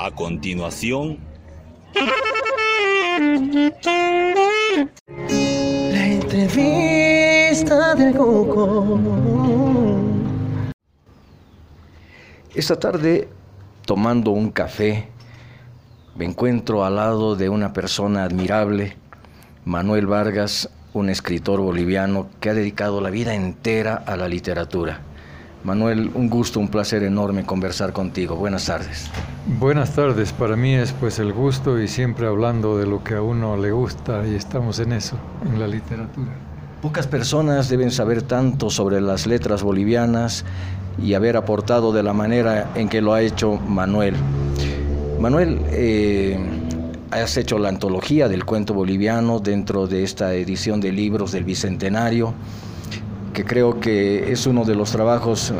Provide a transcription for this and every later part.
A continuación... La entrevista del Coco. Esta tarde, tomando un café, me encuentro al lado de una persona admirable, Manuel Vargas, un escritor boliviano que ha dedicado la vida entera a la literatura. Manuel, un gusto, un placer enorme conversar contigo. Buenas tardes. Buenas tardes, para mí es pues el gusto y siempre hablando de lo que a uno le gusta y estamos en eso, en la literatura. Pocas personas deben saber tanto sobre las letras bolivianas y haber aportado de la manera en que lo ha hecho Manuel. Manuel, eh, has hecho la antología del cuento boliviano dentro de esta edición de libros del Bicentenario, que creo que es uno de los trabajos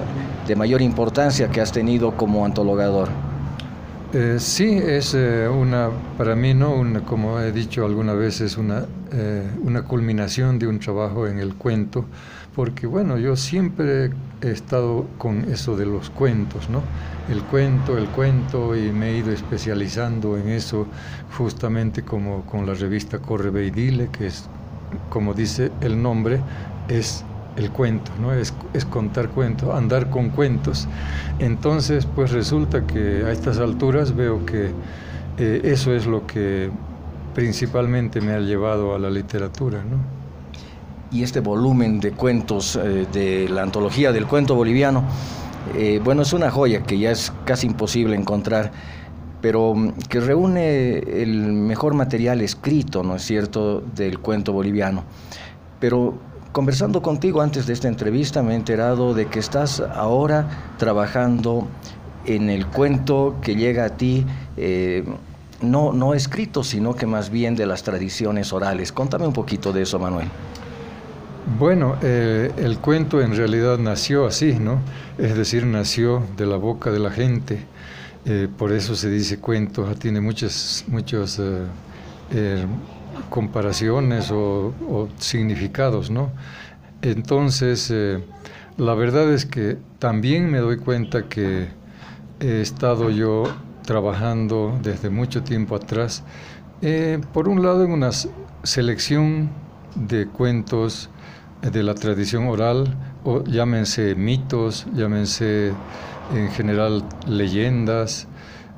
de mayor importancia que has tenido como antologador. Eh, sí, es eh, una, para mí, ¿no? como he dicho alguna vez, es una, eh, una culminación de un trabajo en el cuento, porque bueno, yo siempre he estado con eso de los cuentos, ¿no? El cuento, el cuento, y me he ido especializando en eso justamente como con la revista Corre Ve Dile, que es, como dice el nombre, es el cuento, ¿no? Es, es, contar cuentos, andar con cuentos. Entonces, pues resulta que a estas alturas veo que eh, eso es lo que principalmente me ha llevado a la literatura, ¿no? Y este volumen de cuentos eh, de la antología del cuento boliviano, eh, bueno, es una joya que ya es casi imposible encontrar, pero mm, que reúne el mejor material escrito, ¿no es cierto?, del cuento boliviano. Pero Conversando contigo antes de esta entrevista me he enterado de que estás ahora trabajando en el cuento que llega a ti, eh, no, no escrito, sino que más bien de las tradiciones orales. Contame un poquito de eso, Manuel. Bueno, eh, el cuento en realidad nació así, ¿no? Es decir, nació de la boca de la gente. Eh, por eso se dice cuento, tiene muchos, muchos comparaciones o, significados, ¿no? Entonces, eh, la verdad es que también me doy cuenta que he estado yo trabajando desde mucho tiempo atrás, eh, por un lado en una selección de cuentos de la tradición oral, o llámense mitos, llámense en general leyendas,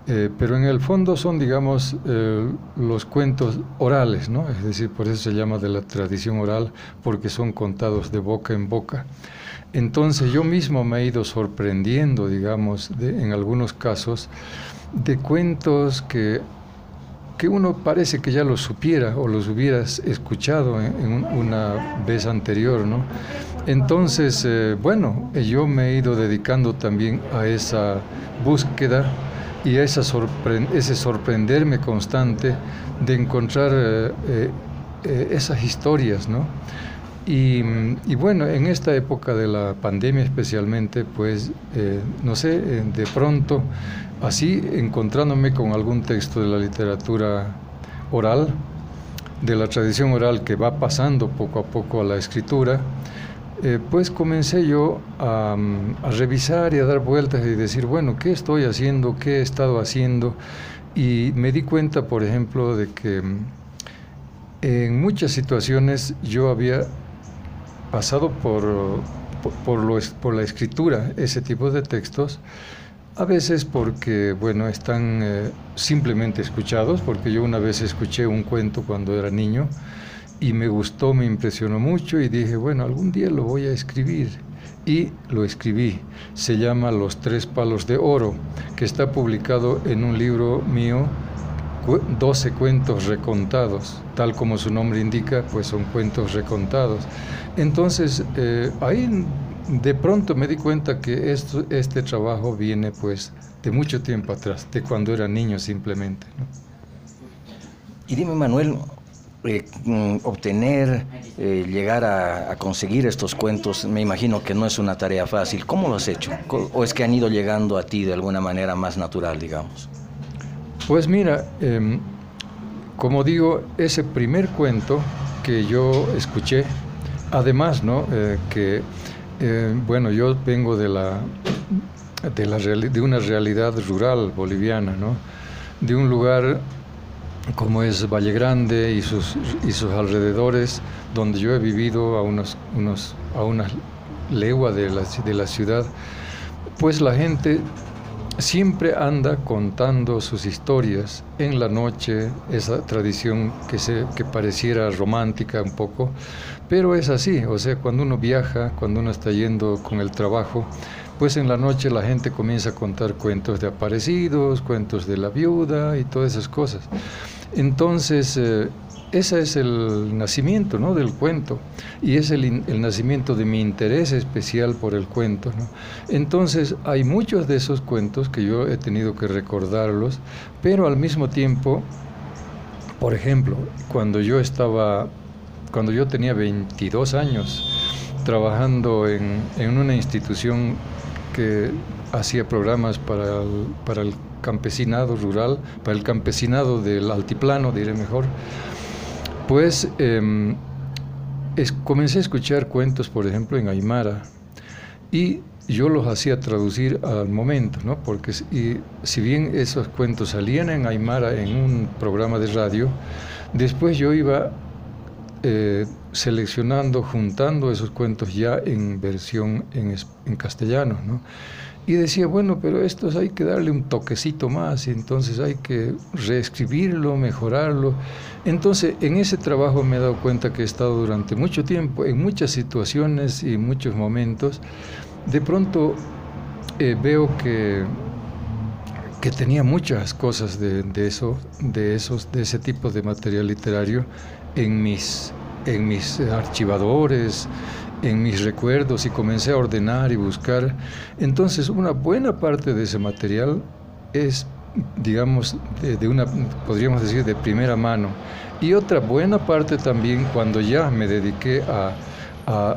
eh, pero en el fondo son, digamos, eh, los cuentos orales, ¿no? Es decir, por eso se llama de la tradición oral, porque son contados de boca en boca. Entonces yo mismo me he ido sorprendiendo, digamos, en algunos casos, de cuentos que, que uno parece que ya los supiera o los hubieras escuchado en, una vez anterior, ¿no? Entonces, eh, bueno, yo me he ido dedicando también a esa búsqueda y esa ese sorprenderme constante de encontrar eh, eh, eh, esas historias, ¿no? Y, y, bueno, en esta época de la pandemia especialmente, pues, no sé, de pronto, así encontrándome con algún texto de la literatura oral, de la tradición oral que va pasando poco a poco a la escritura, eh, pues comencé yo a, revisar y a dar vueltas y decir, bueno, ¿qué estoy haciendo? ¿Qué he estado haciendo? Y me di cuenta, por ejemplo, de que mm, en muchas situaciones yo había pasado por, por, la escritura ese tipo de textos, a veces porque, bueno, están eh, simplemente escuchados, porque yo una vez escuché un cuento cuando era niño, y me gustó, me impresionó mucho y dije, bueno, algún día lo voy a escribir. Y lo escribí. Se llama Los Tres Palos de Oro, que está publicado en un libro mío, 12 cuentos recontados. Tal como su nombre indica, pues son cuentos recontados. Entonces, eh, ahí de pronto me di cuenta que esto, este trabajo viene pues de mucho tiempo atrás, de cuando era niño simplemente. Y dime, Manuel, eh, mm, obtener, eh, llegar a, conseguir estos cuentos, me imagino que no es una tarea fácil. ¿Cómo lo has hecho? ¿O es que han ido llegando a ti de alguna manera más natural, digamos? Pues mira, em, como digo, ese primer cuento que yo escuché, además, ¿no? Eh, que, bueno, yo vengo de la, de, la, de una realidad rural boliviana, ¿no? de un lugar como es Valle Grande y sus, y sus alrededores, donde yo he vivido a, unos, unos, a una legua de la, de la ciudad, pues la gente siempre anda contando sus historias en la noche, esa tradición que, se, que pareciera romántica un poco, pero es así, o sea, cuando uno viaja, cuando uno está yendo con el trabajo, pues en la noche la gente comienza a contar cuentos de aparecidos, cuentos de la viuda y todas esas cosas. Entonces, eh, ese es el nacimiento ¿no? del cuento y es el, nacimiento de mi interés especial por el cuento. Entonces hay muchos de esos cuentos que yo he tenido que recordarlos, pero al mismo tiempo, por ejemplo, cuando yo estaba, cuando yo tenía 22 años, trabajando en, en una institución que hacía programas para el, para el campesinado rural, para el campesinado del altiplano, diré mejor, pues em, comencé a escuchar cuentos, por ejemplo, en Aymara, y yo los hacía traducir al momento, ¿no? Porque y, si bien esos cuentos salían en Aymara en un programa de radio, después yo iba eh, seleccionando, juntando esos cuentos ya en versión en, en castellano, ¿no? Y decía, bueno, pero estos hay que darle un toquecito más y entonces hay que reescribirlo, mejorarlo. Entonces, en ese trabajo me he dado cuenta que he estado durante mucho tiempo, en muchas situaciones y muchos momentos. De pronto eh, veo que, que tenía muchas cosas de, de, eso, de, esos, de ese tipo de material literario en mis, en mis archivadores, en mis recuerdos y comencé a ordenar y buscar. Entonces, una buena parte de ese material es, digamos, de, una, podríamos decir, de primera mano. Y otra buena parte también cuando ya me dediqué a, a,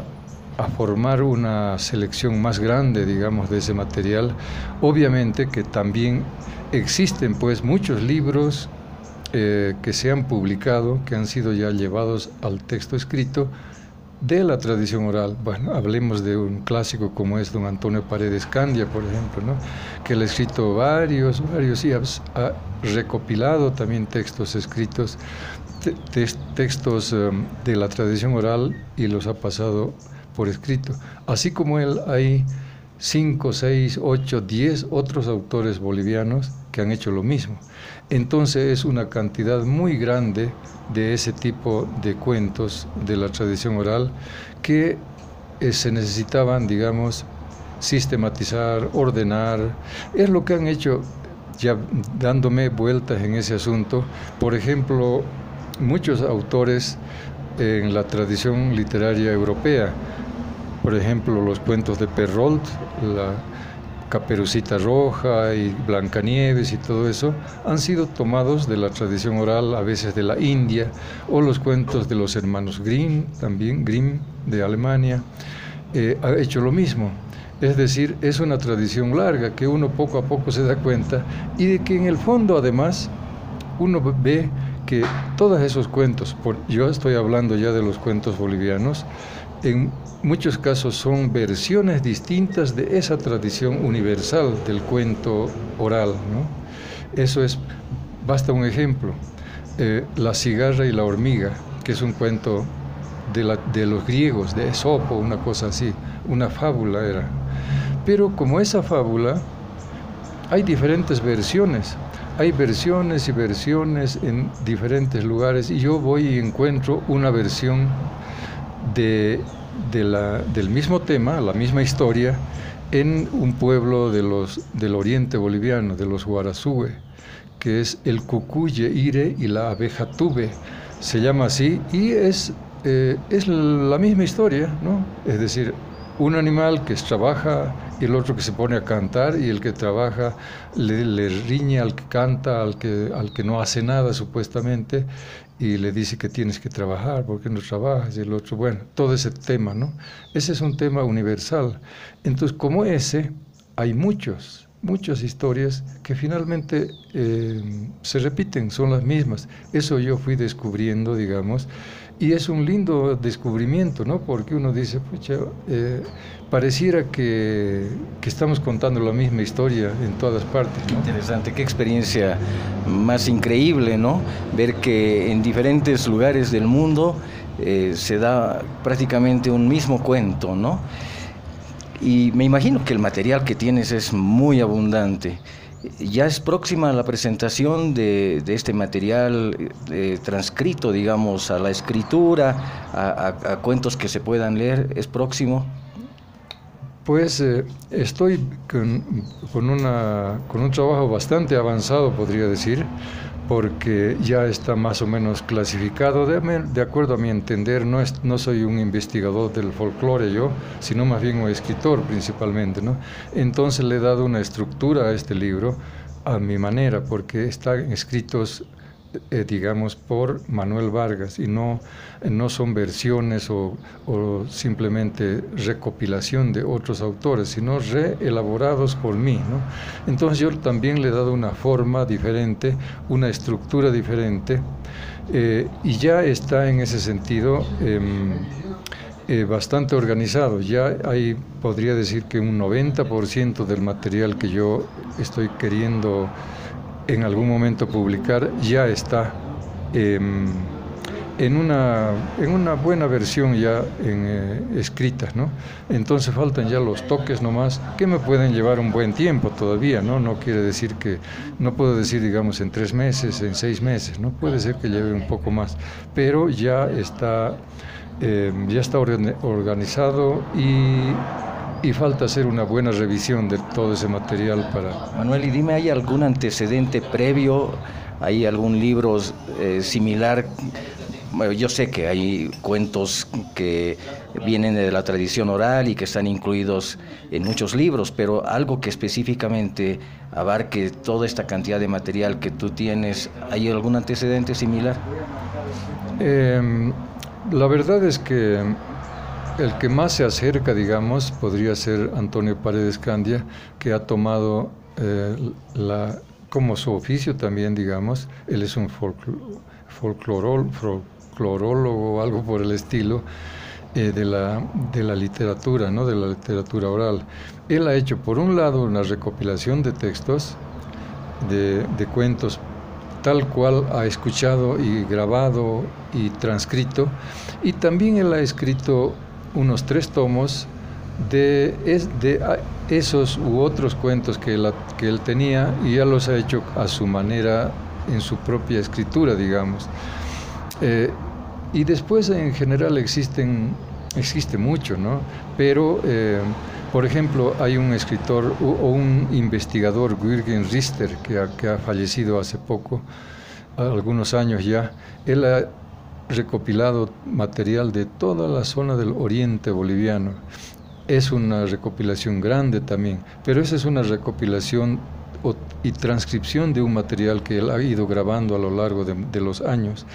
formar una selección más grande, digamos, de ese material, obviamente que también existen pues muchos libros eh, que se han publicado, que han sido ya llevados al texto escrito, de la tradición oral. Bueno, hablemos de un clásico como es don Antonio Paredes Candia, por ejemplo, ¿no? que él ha escrito varios, varios y ha, recopilado también textos escritos, textos um, de la tradición oral y los ha pasado por escrito. Así como él hay cinco, seis, ocho, diez otros autores bolivianos que han hecho lo mismo. Entonces es una cantidad muy grande de ese tipo de cuentos de la tradición oral que eh, se necesitaban, digamos, sistematizar, ordenar. Es lo que han hecho ya dándome vueltas en ese asunto. Por ejemplo, muchos autores en la tradición literaria europea, por ejemplo, los cuentos de Perrault, la Caperucita Roja y Blancanieves y todo eso, han sido tomados de la tradición oral, a veces de la India, o los cuentos de los hermanos Grimm, también Grimm de Alemania, eh, ha hecho lo mismo. Es decir, es una tradición larga que uno poco a poco se da cuenta y de que en el fondo además uno ve que todos esos cuentos, por, yo estoy hablando ya de los cuentos bolivianos, en muchos casos son versiones distintas de esa tradición universal del cuento oral. ¿no? Eso es, basta un ejemplo, eh, La cigarra y la hormiga, que es un cuento de, de los griegos, de Esopo, una cosa así, una fábula era. Pero como esa fábula, hay diferentes versiones. Hay versiones y versiones en diferentes lugares y yo voy y encuentro una versión de del mismo tema, la misma historia, en un pueblo de los, del oriente boliviano, de los Guarazúe, que es el cucuye ire y la abeja tuve, se llama así, y es, eh, es la misma historia, ¿no? Es decir, un animal que trabaja y el otro que se pone a cantar y el que trabaja le, le riñe al que canta, al que, al que no hace nada supuestamente y le dice que tienes que trabajar, porque no trabajas? Y el otro, bueno, todo ese tema, ¿no? Ese es un tema universal. Entonces, como ese, hay muchos, muchas historias que finalmente eh, se repiten, son las mismas. Eso yo fui descubriendo, digamos, y es un lindo descubrimiento, ¿no? Porque uno dice, pucha, eh, pareciera que, que, estamos contando la misma historia en todas partes. Qué interesante, qué experiencia más increíble, ¿no? Ver que en diferentes lugares del mundo eh, se da prácticamente un mismo cuento, ¿no? Y me imagino que el material que tienes es muy abundante. Ya es próxima la presentación de, este material eh, transcrito, digamos, a la escritura, a, cuentos que se puedan leer. ¿Es próximo? Pues eh, estoy con, una, con un trabajo bastante avanzado, podría decir porque ya está más o menos clasificado. De, de acuerdo a mi entender, no, es, no soy un investigador del folclore yo, sino más bien un escritor principalmente. ¿no? Entonces le he dado una estructura a este libro a mi manera, porque están escritos eh, digamos, por Manuel Vargas y no, no son versiones o, simplemente recopilación de otros autores, sino reelaborados por mí. ¿no? Entonces yo también le he dado una forma diferente, una estructura diferente eh, y ya está en ese sentido em, eh, bastante organizado. Ya hay, podría decir que un 90% del material que yo estoy queriendo en algún momento publicar, ya está em, en, una, en una buena versión ya eh, escrita, ¿no? Entonces faltan ya los toques nomás, que me pueden llevar un buen tiempo todavía, ¿no? No quiere decir que, no puedo decir, digamos, en tres meses, en seis meses, ¿no? Puede ser que lleve un poco más, pero ya está, em, ya está organizado y y falta hacer una buena revisión de todo ese material para... Manuel, y dime, ¿hay algún antecedente previo? ¿Hay algún libro eh, similar? yo sé que hay cuentos que vienen de la tradición oral y que están incluidos en muchos libros, pero algo que específicamente abarque toda esta cantidad de material que tú tienes, ¿hay algún antecedente similar? Em, la verdad es que el que más se acerca, digamos, podría ser Antonio Paredes Candia, que ha tomado eh, la, como su oficio también, digamos, él es un folclorólogo o algo por el estilo, eh, de, la, de la literatura, ¿no? de la literatura oral. Él ha hecho, por un lado, una recopilación de textos, de, de cuentos tal cual ha escuchado y grabado y transcrito, y también él ha escrito unos tres tomos de, esos u otros cuentos que, que él tenía y ya los ha hecho a su manera en su propia escritura, digamos. Eh, y después en general existen, existe mucho, ¿no? Pero, eh, por ejemplo, hay un escritor o un investigador, Jürgen Richter, que ha, que ha fallecido hace poco, algunos años ya. Él ha recopilado material de toda la zona del oriente boliviano. Es una recopilación grande también, pero esa es una recopilación y transcripción de un material que él ha ido grabando a lo largo de, los años.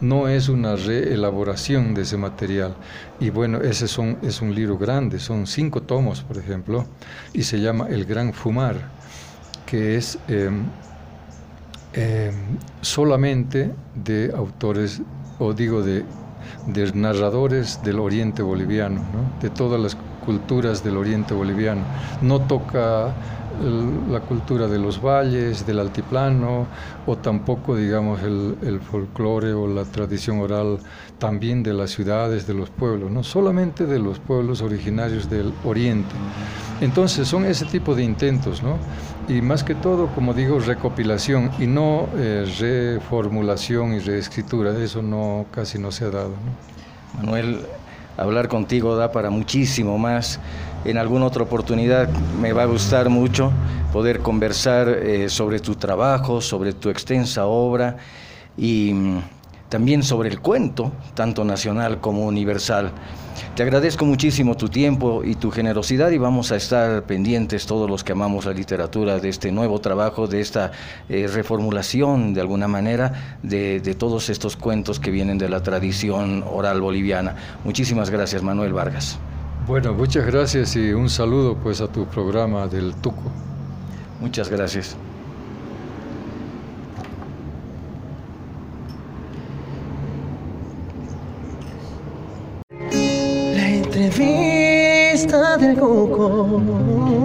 No es una reelaboración de ese material. Y bueno, ese son, es un libro grande, son cinco tomos, por ejemplo, y se llama El Gran Fumar, que es em, em, solamente de autores o digo de, narradores del oriente boliviano, de todas las culturas del oriente boliviano. No toca la cultura de los valles, del altiplano, o tampoco, digamos, el, el folclore o la tradición oral también de las ciudades, de los pueblos, no solamente de los pueblos originarios del oriente. Entonces son ese tipo de intentos, ¿no? Y más que todo, como digo, recopilación y no eh, reformulación y reescritura, eso no casi no se ha dado. Manuel, hablar contigo da para muchísimo más. En alguna otra oportunidad me va a gustar mucho poder conversar eh, sobre tu trabajo, sobre tu extensa obra y mm, también sobre el cuento, tanto nacional como universal. Te agradezco muchísimo tu tiempo y tu generosidad y vamos a estar pendientes todos los que amamos la literatura de este nuevo trabajo, de esta eh, reformulación de alguna manera de, de, todos estos cuentos que vienen de la tradición oral boliviana. Muchísimas gracias Manuel Vargas. Bueno, muchas gracias y un saludo pues a tu programa del Tuco. Muchas gracias. La entrevista del Cuco.